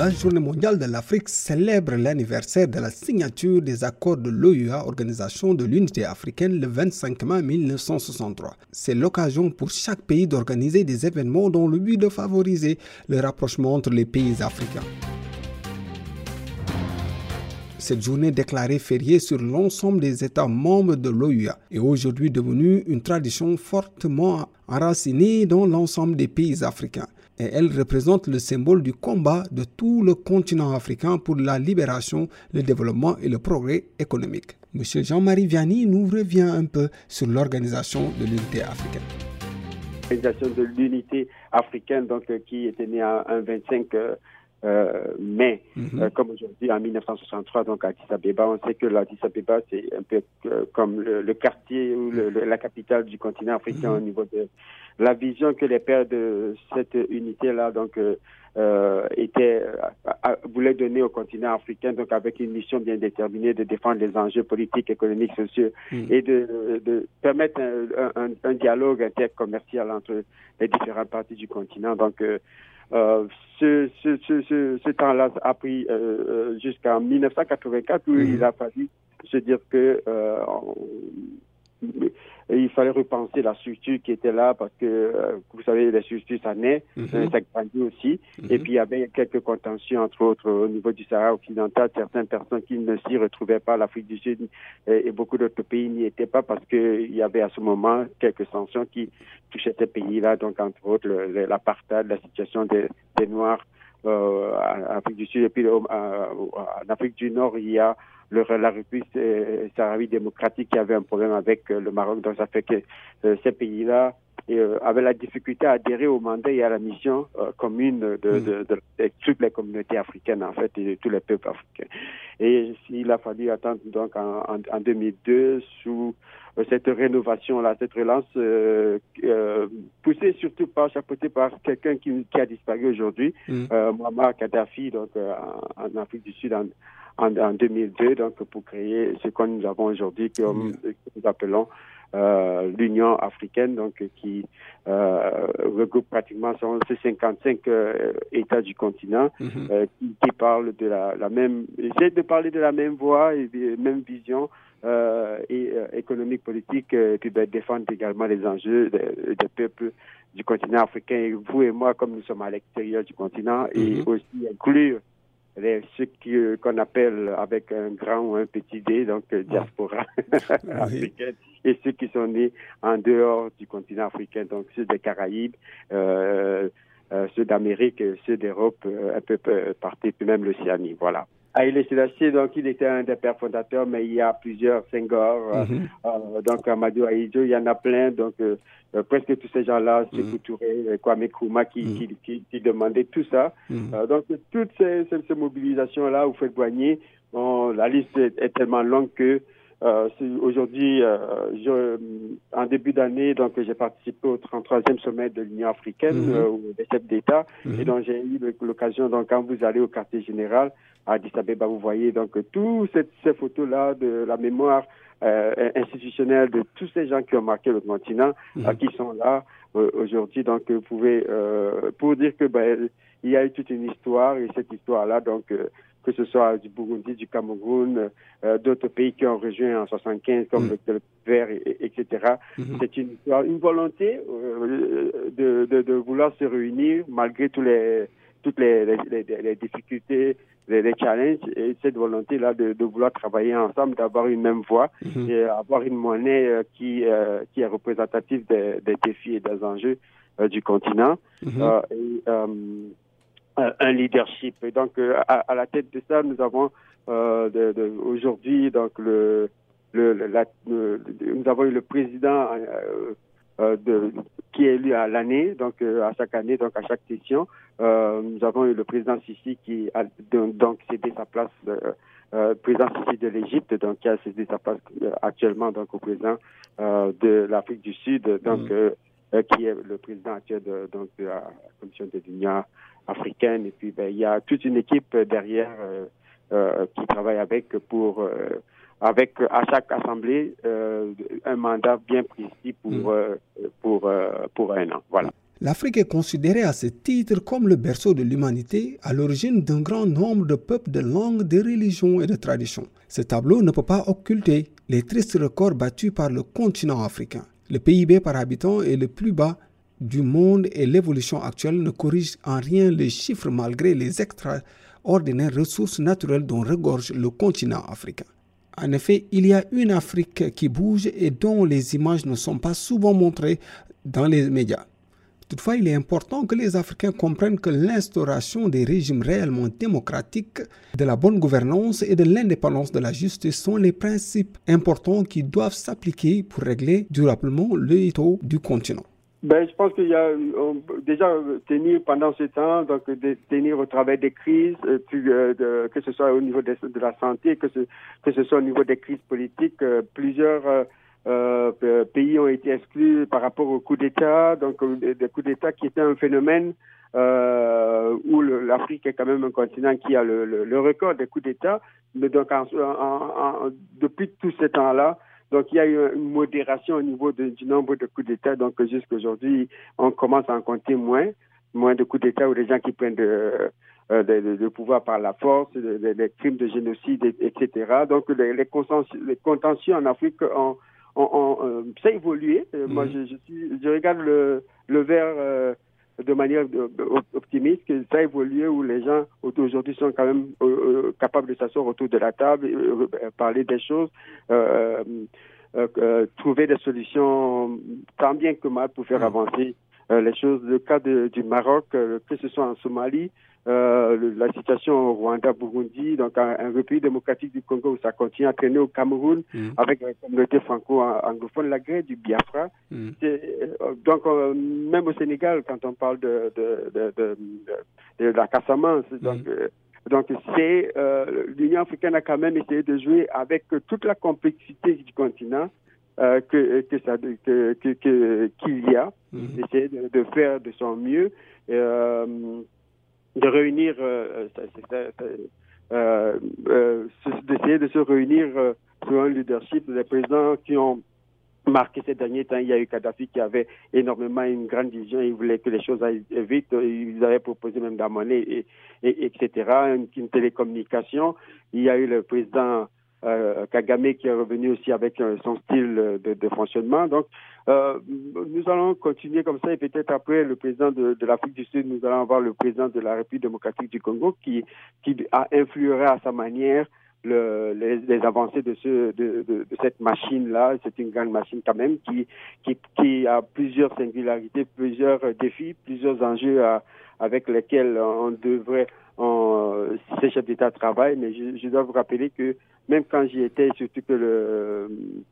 La Journée mondiale de l'Afrique célèbre l'anniversaire de la signature des accords de l'OUA, Organisation de l'Unité africaine, le 25 mai 1963. C'est l'occasion pour chaque pays d'organiser des événements dans le but de favoriser le rapprochement entre les pays africains. Cette journée déclarée fériée sur l'ensemble des États membres de l'OUA est aujourd'hui devenue une tradition fortement enracinée dans l'ensemble des pays africains et elle représente le symbole du combat de tout le continent africain pour la libération, le développement et le progrès économique. Monsieur Jean-Marie Vianney nous revient un peu sur l'organisation de l'unité africaine. De l'unité africaine, euh, qui était née un 25 euh, mai, mhm. euh, comme aujourd'hui en 1963, donc à Addis Abeba. On sait que l'Addis Abeba, c'est un peu comme le, quartier ou la capitale du continent africain mhm. au niveau de la vision que les pères de cette unité-là, donc, euh, euh était, euh, voulaient donner au continent africain, donc avec une mission bien déterminée de défendre les enjeux politiques, économiques, sociaux mm. et de, de permettre un, un, un, dialogue intercommercial entre les différentes parties du continent. Donc, euh, euh ce, ce, ce, ce temps-là a pris euh, jusqu'en 1984 où mm. il a fallu se dire que il fallait repenser la structure qui était là parce que, euh, vous savez, la structure, ça naît, mhm. euh, ça grandit aussi. Et mhm. puis, il y avait quelques contentions, entre autres, au niveau du Sahara occidental, certaines personnes qui ne s'y retrouvaient pas, l'Afrique du Sud et, beaucoup d'autres pays n'y étaient pas parce qu'il y avait à ce moment quelques sanctions qui touchaient ces pays-là, donc entre autres l'apartheid, la situation des, des Noirs euh, en Afrique du Sud et puis en Afrique du Nord, il y a le, la République sahraoui démocratique qui avait un problème avec euh, le Maroc. Donc ça fait que euh, ces pays-là avaient la difficulté à adhérer au mandat et à la mission commune de, de, de, de, toutes les communautés africaines en fait et de tous les peuples africains. Et il a fallu attendre donc en, en, 2002 sous cette rénovation-là, cette relance euh, poussée surtout par, chapeautée par quelqu'un qui, qui, a disparu aujourd'hui, mm. Muammar Kadhafi, donc en, en, Afrique du Sud, en, en, en 2002, donc pour créer ce que nous avons aujourd'hui, que, nous appelons euh, l'Union africaine, donc qui euh, regroupe pratiquement 55 euh, États du continent, euh, qui, qui parlent de la, la même, essaie de parler de la même voix et de la même vision. Euh, et économique politique, et puis ben, défendre également les enjeux des, des peuples du continent africain. Et vous et moi, comme nous sommes à l'extérieur du continent, et mhm. aussi inclure les, ceux euh, qu'on appelle avec un grand ou un petit D, donc euh, diaspora africaine, et ceux qui sont nés en dehors du continent africain, donc ceux des Caraïbes, euh, euh ceux d'Amérique, ceux d'Europe, un peu partout, puis même l'Océanie. Voilà. Haïlé Sélassié, donc il était un des pères fondateurs, mais il y a plusieurs Senghor, mm donc Amadou Aïdjo, il y en a plein, donc euh, presque tous ces gens-là, c'est mmh. Touré, Kwame Nkrumah qui, mmh. qui, qui, qui, demandait tout ça. Mmh. Euh, donc toutes ces, ces, ces mobilisations-là, vous faites douanier, bon, la liste est, tellement longue que euh, aujourd'hui, euh, en début d'année, donc j'ai participé au 33e sommet de l'Union africaine, mmh. euh, des chefs d'État, et donc j'ai eu l'occasion, donc quand vous allez au quartier général à Addis Abeba, vous voyez donc toutes ces, ces photos-là de la mémoire euh, institutionnelle de tous ces gens qui ont marqué le continent, mmh. qui sont là euh, aujourd'hui. Donc, vous pouvez, euh, pour dire que ben, il y a eu toute une histoire et cette histoire-là, donc, euh, que ce soit du Burundi, du Cameroun, euh, d'autres pays qui ont rejoint en 75 comme mmh. le, le Vert, etc. Mmh. C'est une histoire, une volonté de, de, de, vouloir se réunir malgré tous les toutes les, les, les, les difficultés, les, challenges et cette volonté-là de, de, vouloir travailler ensemble, d'avoir une même voix mhm. et avoir une monnaie euh, qui, euh, qui est représentative des, des, défis et des enjeux euh, du continent. Mhm. euh, et, euh, un leadership. Et donc, à, à, la tête de ça, nous avons de, de, aujourd'hui donc le, le, la, le, nous avons eu le président euh, de, qui est élu à l'année, donc euh, à chaque année, donc à chaque session. Euh, nous avons eu le président Sissi qui a donc cédé sa place président de l'Égypte, donc qui a cédé sa place actuellement donc au président de l'Afrique du Sud, donc mm. qui est le président actuel de, donc, de la Commission de l'Union africaine. Et puis, ben, il y a toute une équipe derrière qui travaille avec pour avec à chaque assemblée euh, un mandat bien précis pour, mm. euh, pour, euh, pour un an. Voilà. L'Afrique est considérée à ce titre comme le berceau de l'humanité, à l'origine d'un grand nombre de peuples, de langues, de religions et de traditions. Ce tableau ne peut pas occulter les tristes records battus par le continent africain. Le PIB par habitant est le plus bas du monde et l'évolution actuelle ne corrige en rien les chiffres malgré les extraordinaires ressources naturelles dont regorge le continent africain. En effet, il y a une Afrique qui bouge et dont les images ne sont pas souvent montrées dans les médias. Toutefois, il est important que les Africains comprennent que l'instauration des régimes réellement démocratiques, de la bonne gouvernance et de l'indépendance de la justice sont les principes importants qui doivent s'appliquer pour régler durablement le taux du continent. Ben, je pense qu'il y a déjà tenir pendant ce temps, donc de, tenir au travers des crises, euh, euh, que ce soit au niveau de, de la santé, que ce, que ce soit au niveau des crises politiques, euh, plusieurs pays ont été exclus par rapport au coup d'État, donc des coups d'État qui étaient un phénomène où l'Afrique est quand même un continent qui a le, le, record des coups d'État. Mais donc en, depuis tout ce temps-là, donc, il y a eu une modération au niveau du nombre de coups d'État. Donc, jusqu'aujourd'hui, on commence à en compter moins, moins de coups d'État ou des gens qui prennent de, euh, de, pouvoir par la force, des crimes de génocide, etc. Donc, les, les, contentieux en Afrique ont, ont, euh, ça évolué. Euh, moi, mhm. je, je, je, regarde le, le verre de manière optimiste que ça a évolué où les gens aujourd'hui sont quand même euh, euh, capables de s'asseoir autour de la table, euh, parler des choses, trouver des solutions tant bien que mal pour faire avancer les choses. Le cas du Maroc, que ce soit en Somalie, euh, la situation au Rwanda, Burundi, donc un, un, République démocratique du Congo où ça continue à traîner au Cameroun mm. avec la communauté franco-anglophone, la guerre du Biafra. Mm. Euh, donc euh, même au Sénégal, quand on parle de, de, de, de, de la Casamance, mm. donc donc c'est l'Union africaine a quand même essayé de jouer avec toute la complexité du continent. Euh, que, que ça que qu'il y a, mm-hmm. essayer de, de, faire de son mieux. Euh, de réunir, euh, euh, euh, d'essayer de se réunir sur un leadership des présidents qui ont marqué ces derniers temps. Il y a eu Kadhafi qui avait énormément une grande vision. Il voulait que les choses aillent vite. Ils avaient proposé même d'amener, et, et, etc., une, une, télécommunication. Il y a eu le président euh, Kagame qui est revenu aussi avec euh, son style de, de fonctionnement. Donc, euh, nous allons continuer comme ça et peut-être après le président de, de l'Afrique du Sud, nous allons avoir le président de la République démocratique du Congo qui, qui a influé à sa manière le, les, les, avancées de, ce, de, de, de cette machine-là. C'est une grande machine quand même qui, qui, qui a plusieurs singularités, plusieurs défis, plusieurs enjeux à, avec lesquels on devrait, on, ces chefs d'État travaillent. Mais je, dois vous rappeler que même quand j'y étais, surtout que le,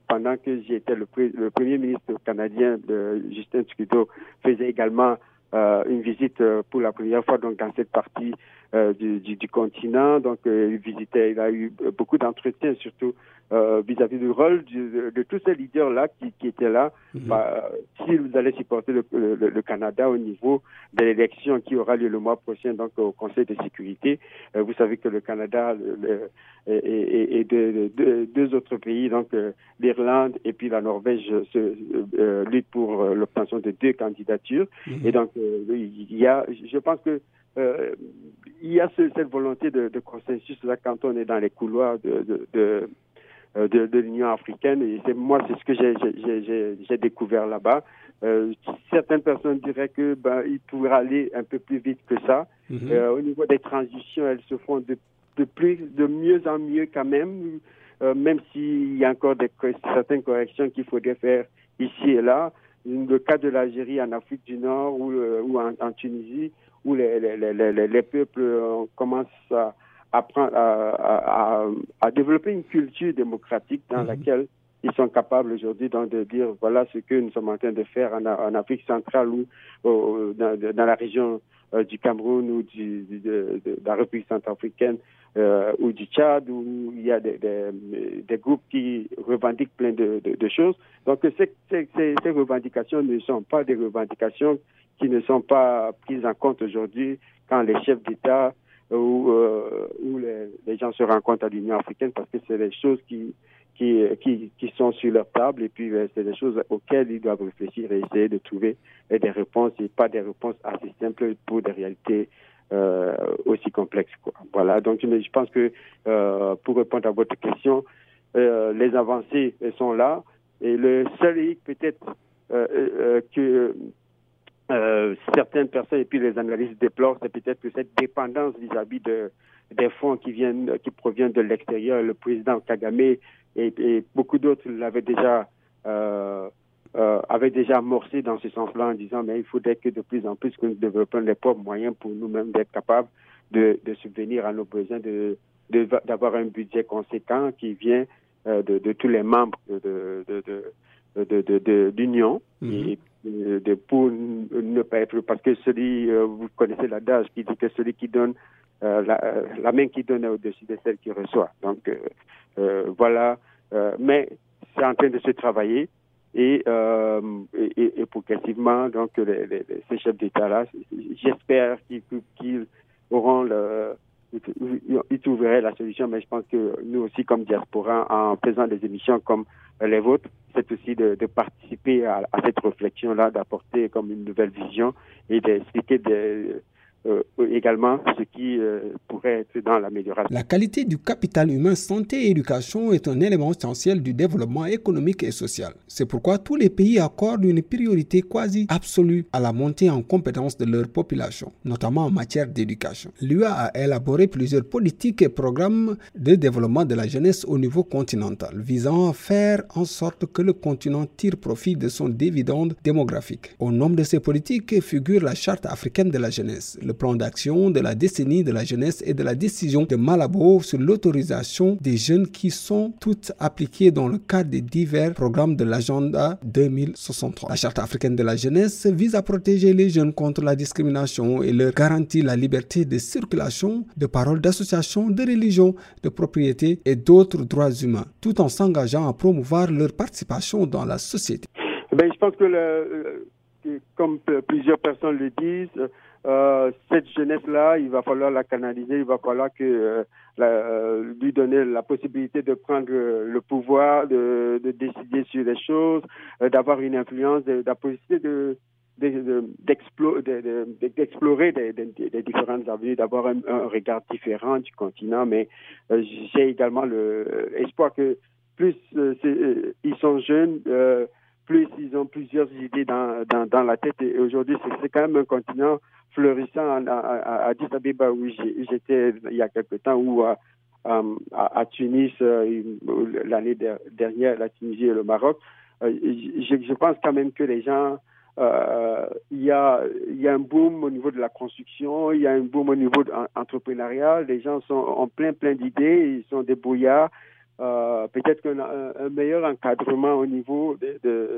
pendant que j'y étais, le, le, premier ministre canadien de Justin Trudeau faisait également euh, une visite euh, pour la première fois donc dans cette partie euh, du, du, du, continent. Donc il visitait, il a eu beaucoup d'entretiens, surtout vis-à-vis du rôle de, de, tous ces leaders là qui, qui étaient là. -hmm. bah, si vous allez supporter le, le, le, Canada au niveau de l'élection qui aura lieu le mois prochain donc au Conseil de sécurité, vous savez que le Canada et, et, de, de, deux autres pays, donc euh, l'Irlande et puis la Norvège, se euh, luttent pour euh, l'obtention de deux candidatures. Mhm. Et donc, il y a, je pense que il y a cette volonté de, de, consensus là quand on est dans les couloirs de, de, de, de l'Union africaine. Et c'est moi, c'est ce que j'ai découvert là-bas. Euh, certaines personnes diraient que ben, il pourrait aller un peu plus vite que ça. Mhm. au niveau des transitions, elles se font de de plus, de mieux en mieux quand même, euh, même s'il y a encore des, certaines corrections qu'il faudrait faire ici et là. Le cas de l'Algérie en Afrique du Nord ou, euh, ou en, en, Tunisie, où les, les, les, les peuples euh, commencent à, à, à, à, développer une culture démocratique dans mhm. laquelle ils sont capables aujourd'hui de dire voilà ce que nous sommes en train de faire en, Afrique centrale ou dans, la région euh, du Cameroun ou du, de, la République centrafricaine euh, ou du Tchad où il y a des, des, groupes qui revendiquent plein de, de choses. Donc ces, ces, ces, revendications ne sont pas des revendications qui ne sont pas prises en compte aujourd'hui quand les chefs d'État ou, euh, les, gens se rencontrent à l'Union africaine parce que c'est des choses qui, qui, qui, qui, sont sur leur table et puis euh, c'est des choses auxquelles ils doivent réfléchir et essayer de trouver des réponses et pas des réponses assez simples pour des réalités euh, aussi complexes. Quoi. Voilà, donc je pense que euh, pour répondre à votre question, euh, les avancées sont là et le seul hic peut-être euh, euh, certaines personnes et puis les analystes déplorent, c'est peut-être que cette dépendance vis-à-vis de des fonds qui viennent, qui proviennent de l'extérieur. Le président Kagame et, beaucoup d'autres l'avaient déjà euh, euh, avaient déjà amorcé dans ce sens-là en disant mais il faudrait que de plus en plus que nous développions les propres moyens pour nous-mêmes d'être capables de, de, subvenir à nos besoins, de d'avoir un budget conséquent qui vient euh, de, de, tous les membres de, de, d'union mm et de, pour ne pas être parce que celui euh, vous connaissez l'adage qui dit que celui qui donne euh, la, la, main qui donne au-dessus de celle qui reçoit. Donc voilà. Euh, mais c'est en train de se travailler et, euh, et, et, progressivement, donc les, les, ces chefs d'État-là, j'espère qu'ils auront le, ils trouveraient la solution, mais je pense que nous aussi, comme diaspora, en faisant des émissions comme les vôtres, c'est aussi de, de participer à, à cette réflexion-là, d'apporter comme une nouvelle vision et d'expliquer des euh, également ce qui euh, pourrait être dans l'amélioration. La qualité du capital humain santé et éducation est un élément essentiel du développement économique et social. C'est pourquoi tous les pays accordent une priorité quasi absolue à la montée en compétences de leur population, notamment en matière d'éducation. L'UA a élaboré plusieurs politiques et programmes de développement de la jeunesse au niveau continental, visant à faire en sorte que le continent tire profit de son dividende démographique. Au nombre de ces politiques figure la Charte africaine de la jeunesse, le plan d'action de la décennie de la jeunesse et de la décision de Malabo sur l'autorisation des jeunes qui sont toutes appliquées dans le cadre des divers programmes de l'agenda 2063. La charte africaine de la jeunesse vise à protéger les jeunes contre la discrimination et leur garantit la liberté de circulation, de parole, d'association, de religion, de propriété et d'autres droits humains, tout en s'engageant à promouvoir leur participation dans la société. Ben, je pense que, comme plusieurs personnes le disent, euh, cette jeunesse-là, il va falloir la canaliser, il va falloir que euh, euh, lui donner la possibilité de prendre le pouvoir, de, de décider sur les choses, d'avoir une influence, de, la possibilité de d'explorer des, des, différentes avenues, d'avoir un, regard différent du continent, mais j'ai également l'espoir que plus ils sont jeunes, plus ils ont plusieurs idées dans, dans, la tête. Et aujourd'hui, c'est quand même un continent fleurissant à, à, Addis Abeba où j'étais il y a quelque temps ou à, à, Tunis euh, l'année dernière, la Tunisie et le Maroc. Euh, je, pense quand même que les gens, euh, il y, a, y a un boom au niveau de la construction, il y a un boom au niveau de entrepreneuriat. Les gens sont en plein plein d'idées, ils sont des Euh, Peut-être qu'un un meilleur encadrement au niveau de, de,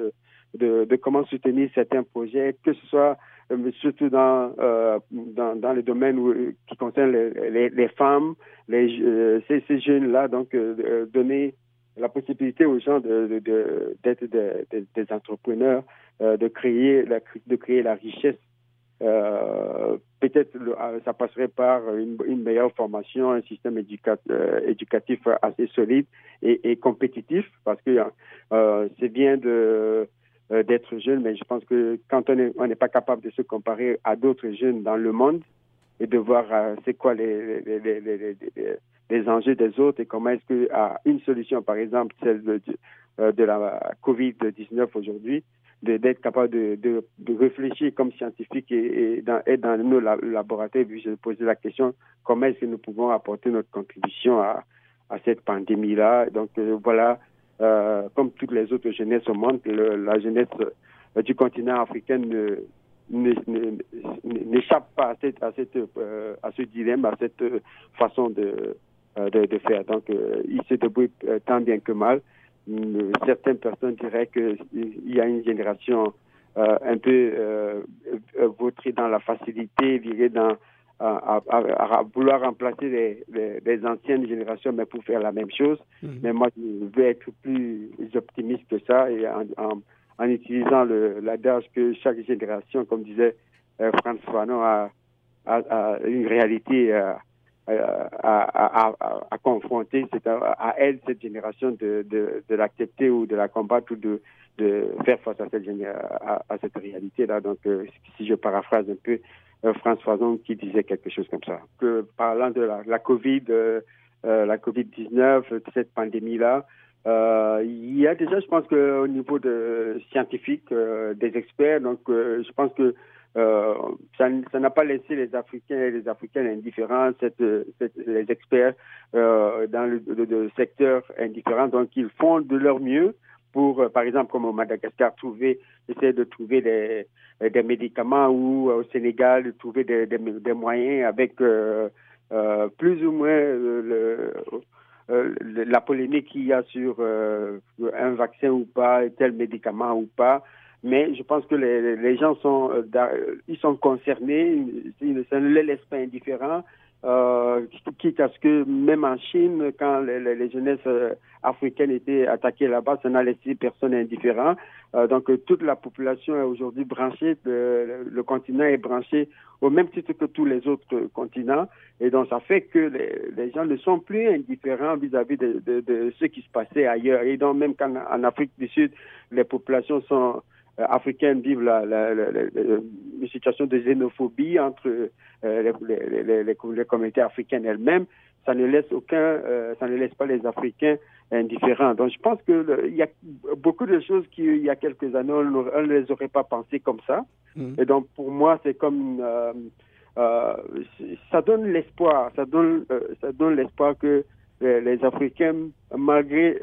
de, comment soutenir certains projets, que ce soit euh, surtout dans, euh, dans, dans les domaines qui concernent les, femmes, les, euh, ces, jeunes-là, donc donner la possibilité aux gens de, d'être de, des entrepreneurs, de créer la, de créer la richesse. peut-être ça passerait par une, meilleure formation, un système éducatif assez solide et compétitif, parce que c'est bien de euh, d'être jeune, mais je pense que quand on n'est pas capable de se comparer à d'autres jeunes dans le monde et de voir euh, c'est quoi les, les, les, les, enjeux des autres et comment est-ce que à une solution, par exemple celle de, de, euh, la Covid-19 aujourd'hui, d'être capable de, de, de, réfléchir comme scientifique et, et, dans, et dans nos laboratoires, puis je posais la question comment est-ce que nous pouvons apporter notre contribution à, à cette pandémie-là? Donc voilà, euh, comme toutes les autres jeunesses au monde, la jeunesse euh, du continent africain n'échappe pas à, cette, à, cette, euh, à ce dilemme, à cette façon de, de, de faire. Donc, il se débrouille tant bien que mal, certaines personnes diraient qu'il y a une génération un peu vautrée dans la facilité, virée dans à, vouloir remplacer les, anciennes générations, mais pour faire la même chose. Mhm. Mais moi, je veux être plus optimiste que ça et en, en, utilisant l'adage que chaque génération, comme disait euh, François Fanon, a, a, une réalité à, à, confronter. C'est à, elle, cette génération, de, de, de l'accepter ou de la combattre ou de, de faire face à cette, à, cette réalité-là. Donc, euh, si je paraphrase un peu, euh, François qui disait quelque chose comme ça. Que parlant de la, Covid, euh, euh la Covid-19, cette pandémie-là, euh, il y a déjà, je pense qu'au niveau de scientifique, euh, des experts, donc je pense que ça n'a pas laissé les Africains et les Africaines indifférents, cette, cette, les experts dans le, le, secteur indifférent. Donc, ils font de leur mieux pour, par exemple, comme au Madagascar, trouver, essayer de trouver des, euh, des médicaments ou euh, au Sénégal trouver des, des, moyens avec euh, euh, plus ou moins le, la polémique qu'il y a sur un vaccin ou pas, tel médicament ou pas. Mais je pense que les, les gens sont, ils sont concernés, ça ne les laisse pas indifférents euh, quitte à ce que même en Chine, quand les, les, jeunesses euh, africaines étaient attaquées là-bas, ça n'a laissé personne indifférent. Euh, donc toute la population est aujourd'hui branchée, le, continent est branché au même titre que tous les autres continents, et donc ça fait que les, gens ne sont plus indifférents vis-à-vis de, ce qui se passait ailleurs. Et donc même quand en Afrique du Sud, les populations sont euh, africaines vivent la, la, la, une situation de xénophobie entre euh, les, les, communautés africaines elles-mêmes, ça ne laisse aucun, euh, ça ne laisse pas les Africains indifférents. Donc je pense que il y a beaucoup de choses qui il y a quelques années on, ne les aurait pas pensé comme ça. Mm. Et donc pour moi c'est comme ça donne l'espoir, ça donne ça donne l'espoir que les, Africains malgré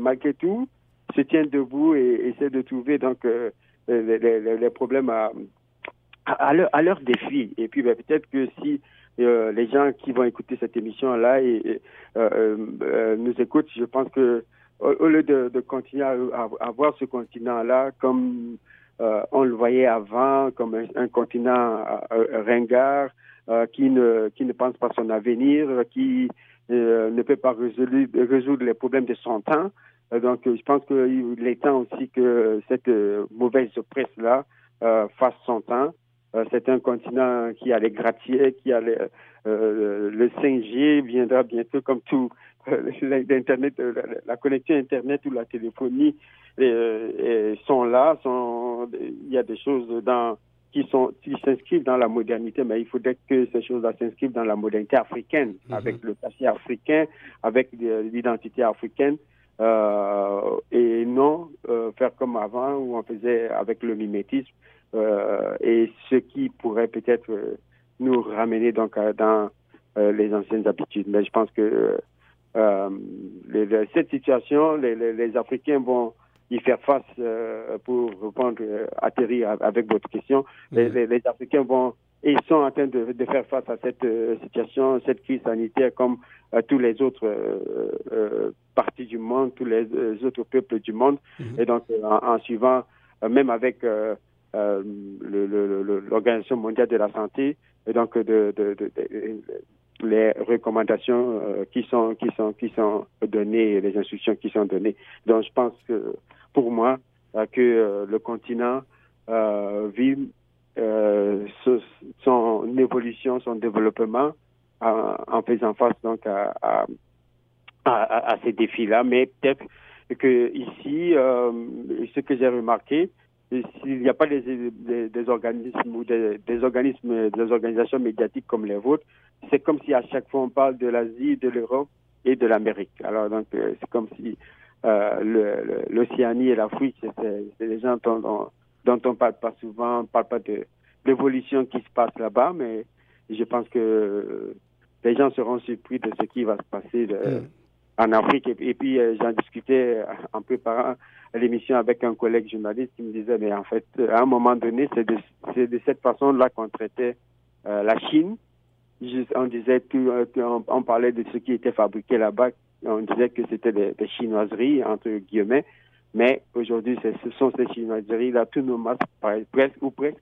malgré tout se tiennent debout et essaient de trouver donc euh, les, problèmes à, leur, défi. Et puis ben, peut-être que si euh, les gens qui vont écouter cette émission-là et, euh, nous écoutent, je pense que au, lieu de, continuer à, voir ce continent-là comme on le voyait avant, comme un, continent ringard, qui ne qui ne pense pas son avenir, qui ne peut pas résoudre, les problèmes de son temps, donc, euh, je pense qu'il est temps aussi que cette euh, mauvaise presse-là fasse son temps. c'est un continent qui a les gratte qui a les, le 5G viendra bientôt comme tout l'internet, la, connexion internet ou la téléphonie sont là. Sont, il y a des choses dans qui sont qui s'inscrivent dans la modernité, mais il faudrait que ces choses-là s'inscrivent dans la modernité africaine, mm-hmm. avec le passé africain, avec l'identité africaine. Euh, et non euh, faire comme avant où on faisait avec le mimétisme euh, et ce qui pourrait peut-être nous ramener donc dans les anciennes habitudes. Mais je pense que cette situation, les, les, Africains vont y faire face pour répondre, atterrir avec votre question. Les, les, Africains vont et ils sont en train de, de faire face à cette situation, cette crise sanitaire comme tous les autres parties du monde, tous les, autres peuples du monde. Mhm. Et donc, euh, en, suivant, euh, même avec euh, l'Organisation mondiale de la santé, et donc de, de, de, les recommandations qui sont qui sont qui sont données, les instructions qui sont données. Donc, je pense que pour moi que le continent vit son évolution, son développement en, faisant face donc à à, ces défis-là, mais peut-être que ici, euh, ce que j'ai remarqué, s'il n'y a pas des, des, organismes ou des, des, organismes, des organisations médiatiques comme les vôtres, c'est comme si à chaque fois on parle de l'Asie, de l'Europe et de l'Amérique. Alors donc euh, c'est comme si euh, l'Océanie et l'Afrique, c'est des gens dont, dont, on parle pas souvent, on parle pas de l'évolution qui se passe là-bas, mais je pense que les gens seront surpris de ce qui va se passer. De, hmm en Afrique. Et, puis, euh, j'en discutais euh, en préparant l'émission avec un collègue journaliste qui me disait, mais en fait, à un moment donné, c'est de, de, cette façon-là qu'on traitait euh, la Chine. on disait, tout, on, parlait de ce qui était fabriqué là-bas, on disait que c'était des, chinoiseries, entre guillemets, mais aujourd'hui, ce sont ces chinoiseries-là, tous nos masques, presque ou presque,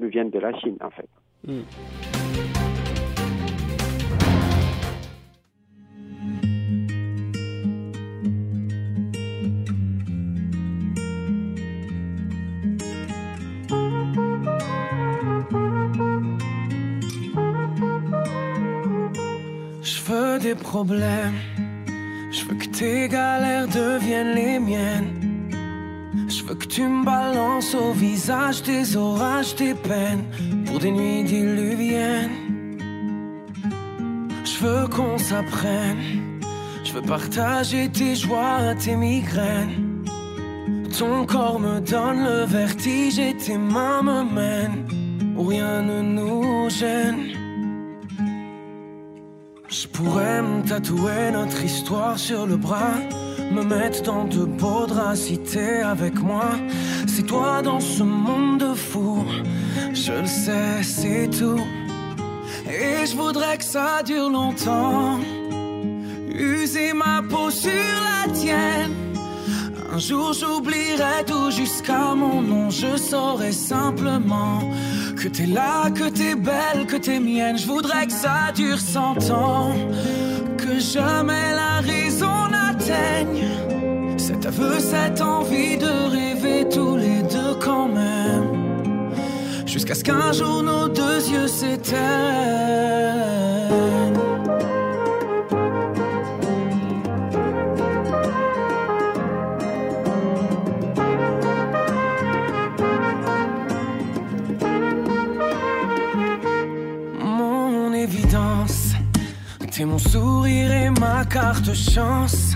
nous viennent de la Chine, en fait. Hmm. des problèmes. Je veux que tes galères deviennent les miennes. Veux que tu me balances au visage des orages, des peines pour des nuits diluviennes. Je veux qu'on s'apprenne. Je veux partager tes joies, tes migraines. Ton corps me donne le vertige et tes mains me mènent où rien ne nous gêne. Je pourrais me tatouer notre histoire sur le bras, me mettre dans de beaux draps avec moi. C'est toi dans ce monde de fou, je le sais, c'est tout. Et je voudrais que ça dure longtemps, user ma peau sur la tienne. Un jour j'oublierai tout jusqu'à mon nom, je saurai simplement que t'es là, que t'es belle, que t'es mienne. Je voudrais que ça dure cent ans, que jamais la cet aveu, cette envie de rêver tous les deux quand même. Jusqu'à ce qu'un jour nos deux yeux s'éteignent. C'est mon sourire et ma carte chance.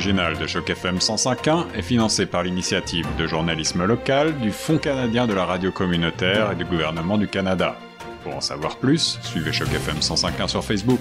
Originale de Choc FM 105.1 est financée par l'initiative de journalisme local du Fonds canadien de la radio communautaire et du gouvernement du Canada. Pour en savoir plus, suivez Choc FM 105.1 sur Facebook.